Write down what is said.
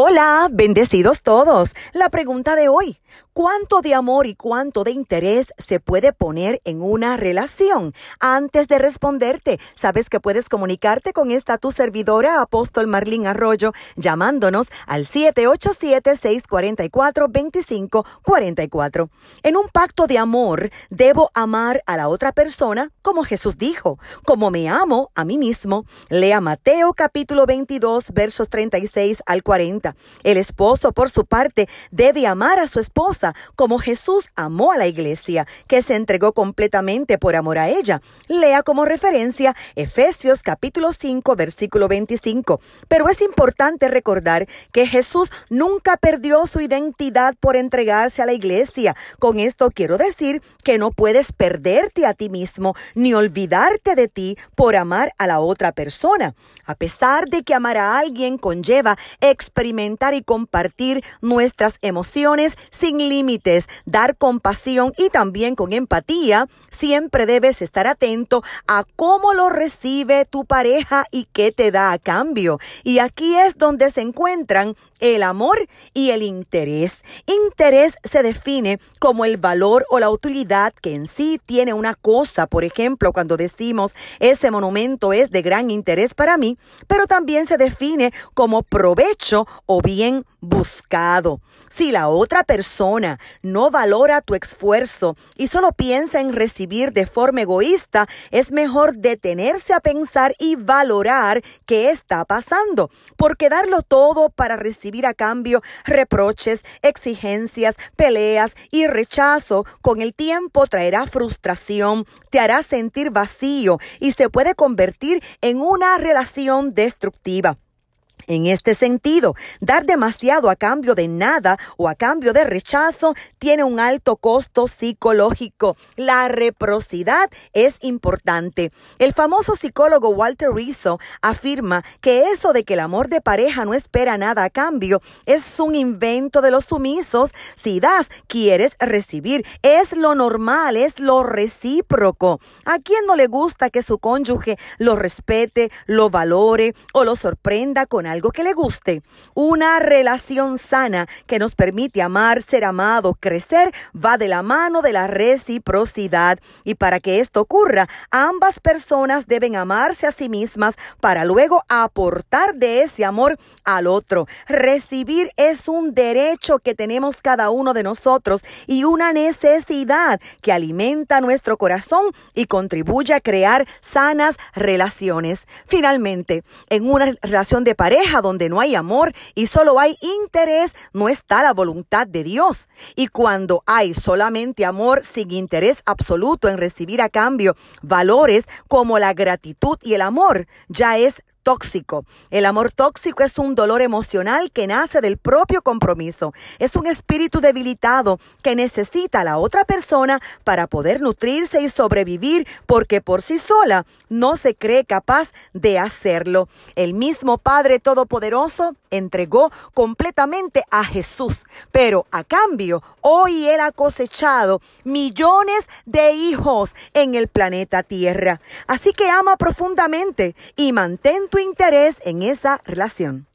Hola, bendecidos todos. La pregunta de hoy, ¿cuánto de amor y cuánto de interés se puede poner en una relación? Antes de responderte, sabes que puedes comunicarte con esta tu servidora, apóstol Marlín Arroyo, llamándonos al 787-644-2544. En un pacto de amor, debo amar a la otra persona como Jesús dijo, como me amo a mí mismo. Lea Mateo capítulo 22, versos 36 al 40. El esposo, por su parte, debe amar a su esposa como Jesús amó a la iglesia, que se entregó completamente por amor a ella. Lea como referencia Efesios capítulo 5, versículo 25. Pero es importante recordar que Jesús nunca perdió su identidad por entregarse a la iglesia. Con esto quiero decir que no puedes perderte a ti mismo ni olvidarte de ti por amar a la otra persona. A pesar de que amar a alguien conlleva experimentar y compartir nuestras emociones sin límites, dar compasión y también con empatía, siempre debes estar atento a cómo lo recibe tu pareja y qué te da a cambio. Y aquí es donde se encuentran el amor y el interés. Interés se define como el valor o la utilidad que en sí tiene una cosa. Por ejemplo, cuando decimos ese monumento es de gran interés para mí, pero también se define como provecho o bien buscado. Si la otra persona no valora tu esfuerzo y solo piensa en recibir de forma egoísta, es mejor detenerse a pensar y valorar qué está pasando, porque darlo todo para recibir a cambio reproches, exigencias, peleas y rechazo con el tiempo traerá frustración, te hará sentir vacío y se puede convertir en una relación destructiva. En este sentido, dar demasiado a cambio de nada o a cambio de rechazo tiene un alto costo psicológico. La reciprocidad es importante. El famoso psicólogo Walter Rizzo afirma que eso de que el amor de pareja no espera nada a cambio es un invento de los sumisos. Si das, quieres recibir. Es lo normal, es lo recíproco. ¿A quién no le gusta que su cónyuge lo respete, lo valore o lo sorprenda con algo? Algo que le guste. Una relación sana que nos permite amar, ser amado, crecer, va de la mano de la reciprocidad. Y para que esto ocurra, ambas personas deben amarse a sí mismas para luego aportar de ese amor al otro. Recibir es un derecho que tenemos cada uno de nosotros y una necesidad que alimenta nuestro corazón y contribuye a crear sanas relaciones. Finalmente, en una relación de donde no hay amor y solo hay interés, no está la voluntad de Dios. Y cuando hay solamente amor sin interés absoluto en recibir a cambio valores como la gratitud y el amor, ya es tóxico. El amor tóxico es un dolor emocional que nace del propio compromiso. Es un espíritu debilitado que necesita a la otra persona para poder nutrirse y sobrevivir porque por sí sola no se cree capaz de hacerlo. El mismo Padre Todopoderoso entregó completamente a Jesús, pero a cambio hoy Él ha cosechado millones de hijos en el planeta Tierra. Así que ama profundamente y mantén tu interés en esa relación.